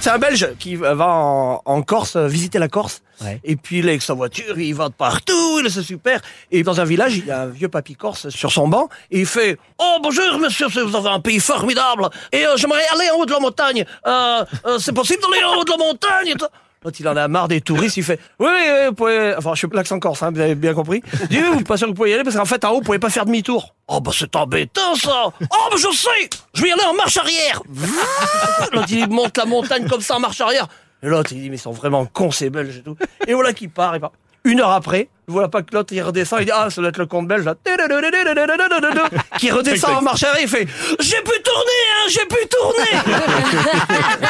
C'est un Belge qui va en, en Corse, visiter la Corse. Et puis il est avec sa voiture, il va de partout, il est c'est super. Et dans un village, il y a un vieux papy corse sur son banc. Et il fait « Oh bonjour monsieur, vous avez un pays formidable. Et euh, j'aimerais aller en haut de la montagne. Euh, euh, c'est possible d'aller en haut de la montagne ?» L'autre, il en a marre des touristes, il fait « Oui, oui, oui, vous pouvez... » Enfin, je suis l'accent corse, hein, vous avez bien compris. Il dit « Oui, vous êtes pas sûr que vous pouvez y aller parce qu'en fait, en haut, vous pouvez pas faire demi-tour. »« Oh, bah c'est embêtant, ça !»« Oh, bah je sais Je vais y aller en marche arrière !» L'autre, il monte la montagne comme ça en marche arrière. Et l'autre, il dit, mais ils sont vraiment cons, ces Belges et tout. Et voilà qui part, il part. Une heure après, voilà pas que l'autre, il redescend, il dit, ah, ça doit être le compte belge, là. Qui redescend en marche arrière, il fait, j'ai pu tourner, hein, j'ai pu tourner!